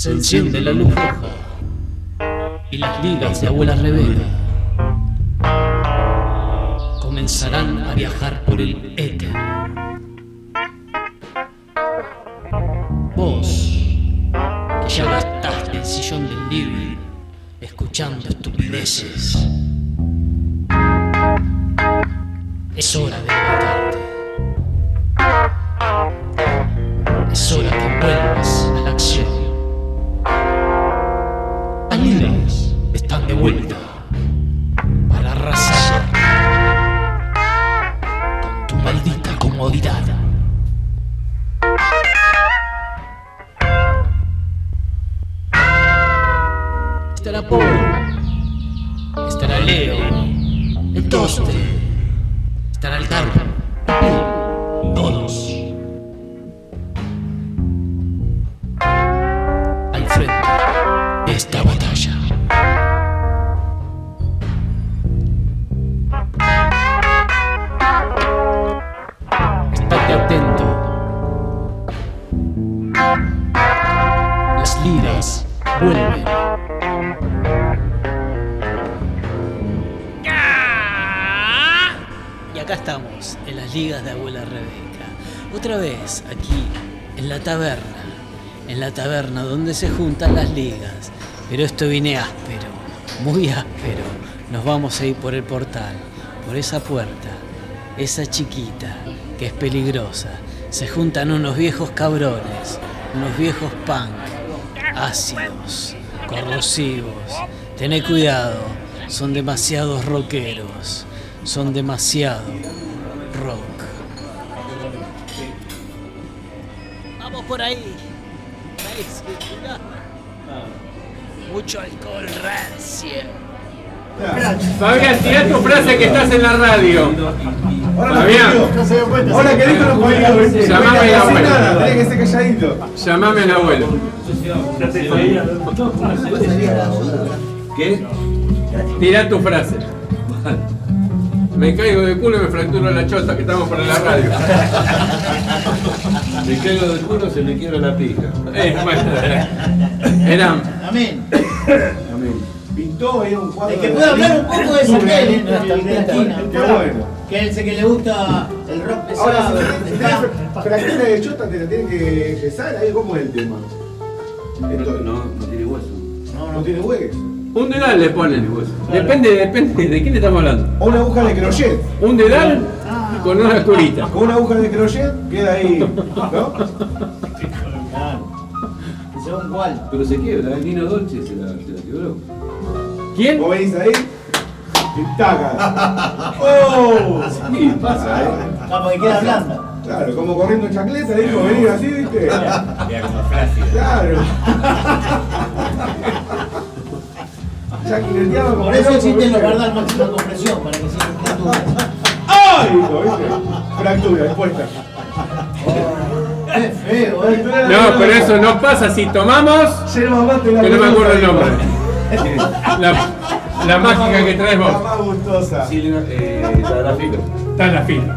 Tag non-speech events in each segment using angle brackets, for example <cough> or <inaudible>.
Se enciende la luz roja y las ligas de abuela Rebeca comenzarán a viajar por el éter. Vos, que ya gastaste el sillón del living escuchando estupideces, es hora de levantarte. Es hora que vuelvas estará Leo, el Toste, estará el Carmen, todos. Al frente de esta batalla. Estate atento. Las liras vuelven. Acá estamos, en las ligas de abuela Rebeca. Otra vez, aquí, en la taberna. En la taberna donde se juntan las ligas. Pero esto viene áspero, muy áspero. Nos vamos a ir por el portal, por esa puerta, esa chiquita, que es peligrosa. Se juntan unos viejos cabrones, unos viejos punk, ácidos, corrosivos. Tené cuidado, son demasiados rockeros, son demasiado rock. Vamos por ahí. Mucho alcohol rancio. Fabián, tirá tu frase que estás en la radio. Fabián, Hola, ¿qué dijo los judíos? Llamame a la abuela. nada, tenés que ser calladito. llamame al abuelo. ¿Qué? Tirá tu frase. Me caigo de culo y me fracturo la chota, que estamos para la radio. <laughs> Me caigo de culo, se me quiebra la pija. Eh, bueno, eran Amén. Amén. Pintó ahí un cuadro. El que puede hablar un poco de. Qué bueno. Que él sé que le gusta el rock Ahora, pesado. si tenés fractura de chota, te la tienen que gesar. Ahí, ¿cómo es el tema? Esto No, no tiene hueso. no tiene hueso. Un dedal le ponen. Depende, depende de quién estamos hablando. O una aguja de crochet. Un dedal con una curita. Con una aguja de crochet queda ahí, ¿no? Claro. <laughs> Según cuál. Pero se quiebra, el Nino Dolce se la, se la quebró. ¿Quién? Vos venís ahí y taca. <laughs> ¡Oh! Sí, pasa, ¿eh? Ah, porque queda blanda. Claro, como corriendo en chacleta, dijo, venir así, ¿viste? Claro. Ya quineteaba como Por eso existen los guardas máxima compresión, para que sigan fracturas. ¡Ay! Fractura, expuesta. Qué feo, eh. No, pero eso no pasa si tomamos. La Que no me acuerdo el nombre. La, la mágica que traes La vos. más gustosa. Sí, eh, Tadafilo. Está en la fila.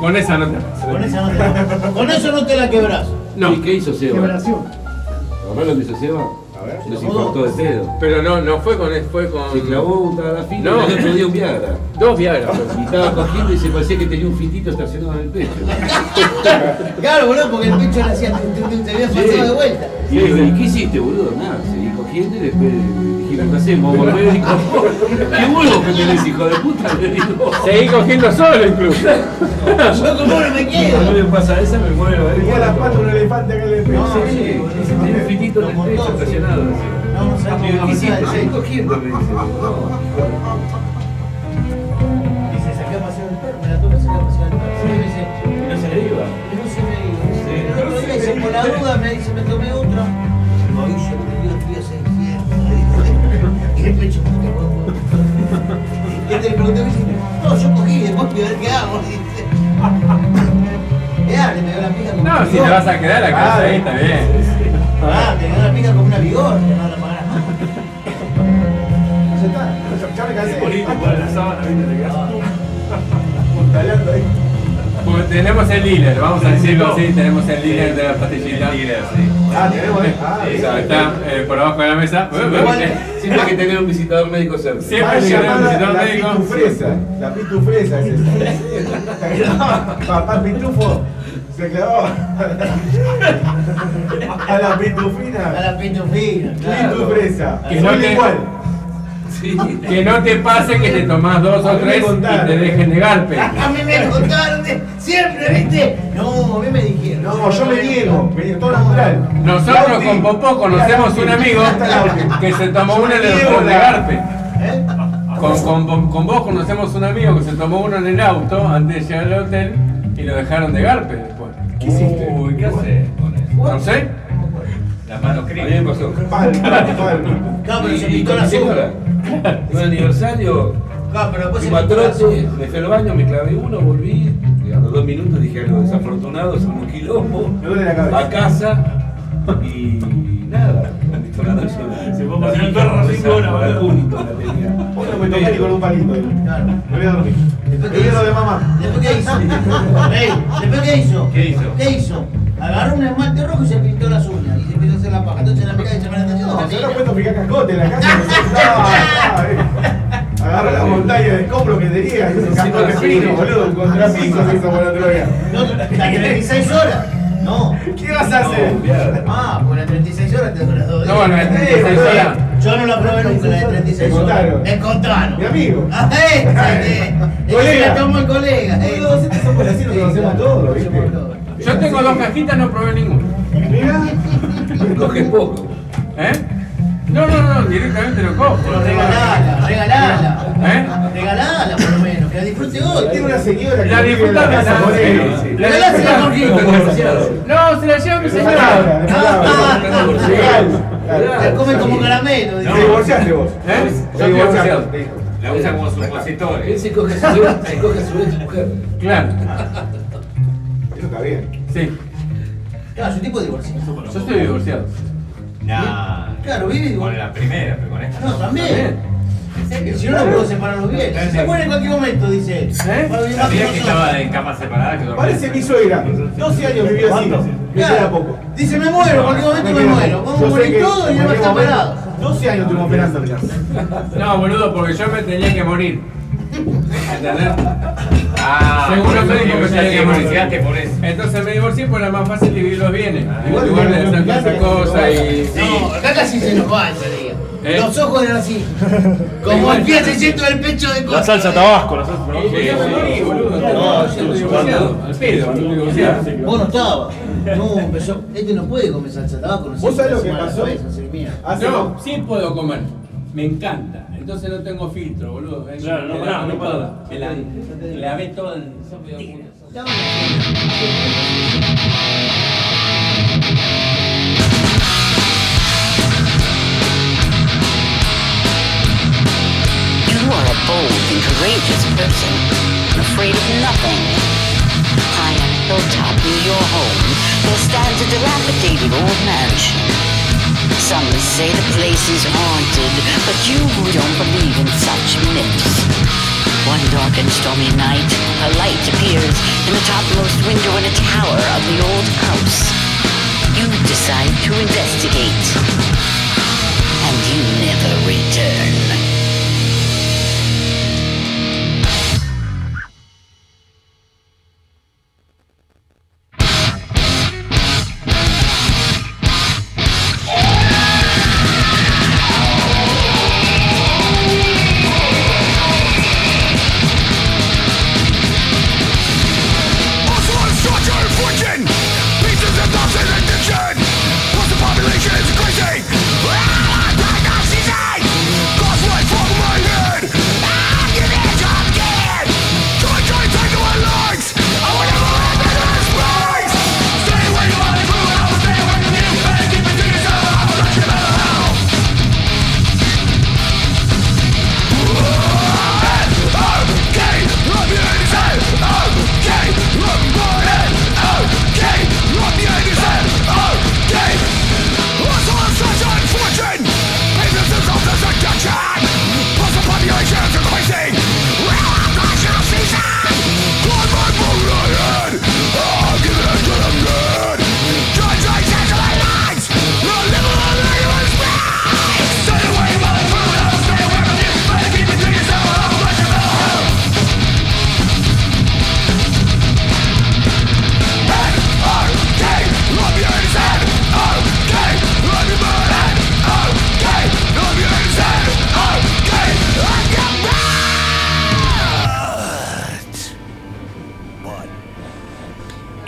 Con esa no te pasa. Con, esa no te, con eso no te la quebras. No, ¿Y qué hizo Seba? Quebración. ¿Mamá lo que hizo Seba? Nos infartó de pedo. pero no, no fue con fue con Se clavó un Tadafilo No. y el otro día un Viagra. dos Viagra. Y estaba cogiendo y se parecía que tenía un fitito estacionado en el pecho. Claro, boludo, porque el pecho le hacía. Te, te, te había pasado de vuelta. Y le digo, ¿y qué hiciste, boludo? Nada, cogiendo y después dijimos, ¿qué hacemos? Vamos al médico. <laughs> ¿Qué huevo que tenés, hijo de puta? Le digo. Seguí cogiendo solo incluso. <laughs> Yo como no me A mí quiero. me pasa esa, me muero. ¿eh? Tenía la pata un elefante acá en el pecho. No, sí, un fitito en el pecho estacionado. así. No, no pasar, Seguí cogiendo, me dice. Saqué a pasear el perro, me la toca sacar a pasear el perro. Sí, me dice, Y no se le iba. y no se me iba. El otro día dice, por la duda me dice, me tomé otra. Y el pecho, puta, huevo. Y le pregunté, me dice, no, yo cogí, después voy a ver qué hago. <laughs> Dice. Ya, le pegó la pica como No, si te vas a quedar la casa ahí está bien. Ah, te pegó la pica como una vigor, que no la pagarás más. Ya está, ya- ya me cansé. para la sábana, ¿viste? Te. Apuntaleando ahí. Como tenemos el dealer, vamos a decirlo así, tenemos el dealer de la pastillita. Eh. Ah. Está eh, por abajo de la mesa. Siempre hay que tener un visitador médico cerca. Siempre se tenemos llama un la, visitador la médico. pitufresa. La pitufresa es esa. <laughs> Papá pitufo se clavaba <laughs> a la A pitufina. la pitufina, claro. Pitufresa. Que no igual. Sí. Que no te pase que te tomás dos o tres y te dejen de garpe. <laughs> A mí me contaron de- siempre, ¿viste? No, a mí me dijeron. No, yo me niego. Me todo natural. Nosotros con Popó conocemos un amigo que se tomó el niego auto de garpe. ¿Eh? Con, con, con vos conocemos un amigo que se tomó uno en el auto antes de llegar al hotel y lo dejaron de garpe después. ¿Qué hiciste? Uy, ¿qué haces con eso? No sé. La mano A mí me pasó. Pero se pintó la. Un aniversario, Claro, pero después se fui a pintó la trote, sombra. me fui al baño, me clavé uno, volví. Y a los dos minutos dije algo desafortunado, son un quilombo. A casa y nada. con Se fue a pasear el perro a cinco horas, Al boludo. punto la tenía. Vos no me toqué con un palito. Claro. Me voy a dormir. Después, lo de mamá. ¿Después qué hizo? ¿Después qué hizo? ¿Qué hizo? ¿Qué hizo? Agarró un esmalte rojo y se pintó las uñas. Y se empezó a hacer la paja. Entonces la mirada y se me la está haciendo No, se también. habrá puesto picar cascote en la casa. no eh. Agarró la montaña de escombros que tenía y ese cascote sí, fino, sí. boludo. Un contrapiso se hizo por otro día. No, las 36 horas. No. ¿Qué vas a hacer? Ah, pues las 36 horas te dura dos No, bueno, días. las 36 horas. Yo no la probé nunca, la de 36 Me horas. Me contaron. Mi amigo. Ah, este, <laughs> este. Colega. la tomó el colega. nosotros somos así, nos conocemos todos, ¿viste? Yo tengo dos cajitas, no probé ninguna. Mira, <laughs> Coges poco. ¿Eh? No, no, no, directamente lo cojo. Pero regalala, regalala. ¿Eh? Regalala por lo menos, que la disfrute hoy. tiene una señora que La en la disfruta casa él. La Regalásela disfruta- con divorciado. No, se la lleva mi señora. palabra. Ah, Legal. Se come como caramelo. Te dice. divorciaste vos. ¿Eh? Yo divorciado. La usa como Él supositor. se coge su, se coge a su ex mujer. Claro, Eso está bien. sí. Claro, es un tipo divorciado. Yo estoy divorciado. Nah. Claro, vive Con la primera, pero con esta. No, también. Si no, no puedo separarlos bien. Si se muere en cualquier momento, dice. ¿Eh? Vivir más Sabía que estaba en camas separadas que. Parece mi suegra. 12 años vivió así. Claro. poco. Dice, me muero, en cualquier momento me muero. Vamos a morir que todos y él va a estar parado. 12 años estuvo esperando el caso. No, boludo, porque yo me tenía que morir. ¿Entendés? <laughs> Ah, Seguro médico ya tenía que divorciaste por eso. Entonces me divorcié porque era más fácil dividir los bienes. En Igual lugar de plata, cosas y. No, acá casi se nos va ese día. ¿Eh? Los ojos eran así. Como el pie se siente del pecho de La salsa tabasco, la salsa tabasco. Sí, sí, boludo. No, yo estoy divorciado. Al pedo, divorciado. Vos no estabas. No, empezó. Este no puede comer salsa tabaco. No sé ¿Vos sabés lo que pasó? Cabeza, se mía. Hace No, sí puedo comer. Me encanta. Entonces no tengo filtro, boludo. Es- Claro, no, no, no la- Me la, me la ve toda en. You are a bold and courageous person, afraid of nothing. High on hilltop near your home, there stands a dilapidated old mansion. Some say the place is haunted, but you who don't believe in such myths. One dark and stormy night, a light appears in the topmost window in a tower of the old house. You decide to investigate, and you never return.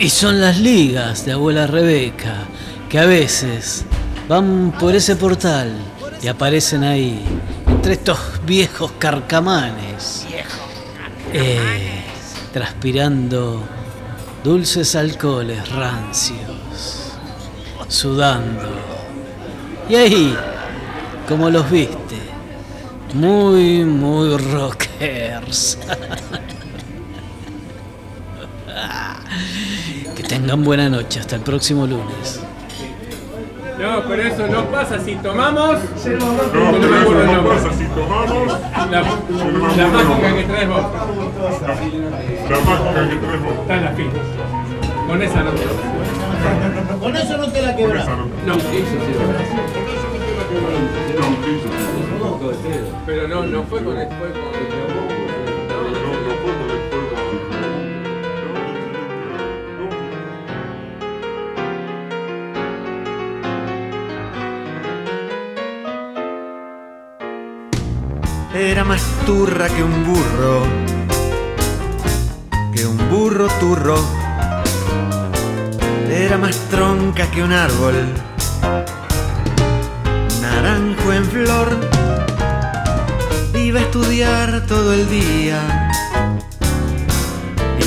Y son las ligas de abuela Rebeca que a veces van por ese portal y aparecen ahí, entre estos viejos carcamanes, eh, transpirando dulces alcoholes rancios, sudando. Y ahí, como los viste, muy, muy rockers. <laughs> Que tengan buena noche, hasta el próximo lunes. No, pero eso no pasa si tomamos. No, pero eso pasa si tomamos. La, la mágica que traes vos. La mágica que traes vos. Está en la fila. Con esa no te Con eso no te la quebras. No, Eso sí. No, pero no, no fue con fue con. Era más turra que un burro, que un burro turro. Era más tronca que un árbol, naranjo en flor. Iba a estudiar todo el día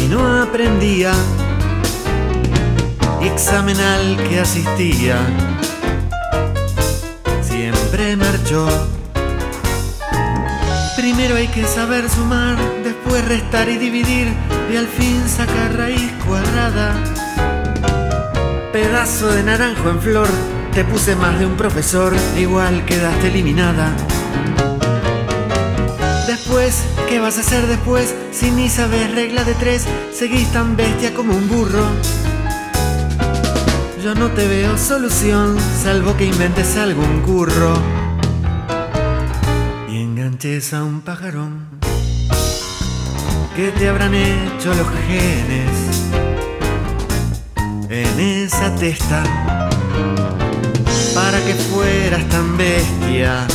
y no aprendía. Examen al que asistía siempre marchó. Primero hay que saber sumar, después restar y dividir y al fin sacar raíz cuadrada. Pedazo de naranjo en flor, te puse más de un profesor, igual quedaste eliminada. Después, ¿qué vas a hacer después? Si ni sabes regla de tres, seguís tan bestia como un burro. Yo no te veo solución, salvo que inventes algún curro a un pajarón. ¿Qué te habrán hecho los genes en esa testa para que fueras tan bestia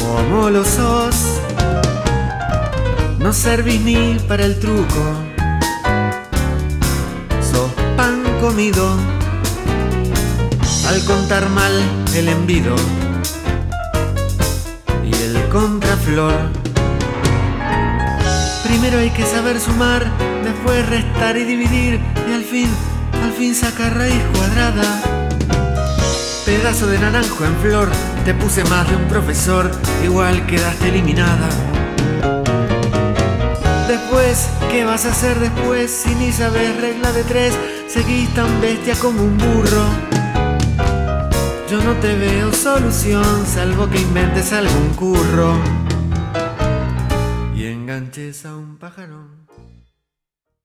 como lo sos? No servís ni para el truco, sos pan comido al contar mal el envido contraflor. Primero hay que saber sumar, después restar y dividir y al fin, al fin sacar raíz cuadrada. Pedazo de naranjo en flor, te puse más de un profesor, igual quedaste eliminada. Después, ¿qué vas a hacer después si ni sabes regla de tres? Seguís tan bestia como un burro. Yo no te veo solución, salvo que inventes algún curro y enganches a un pajarón.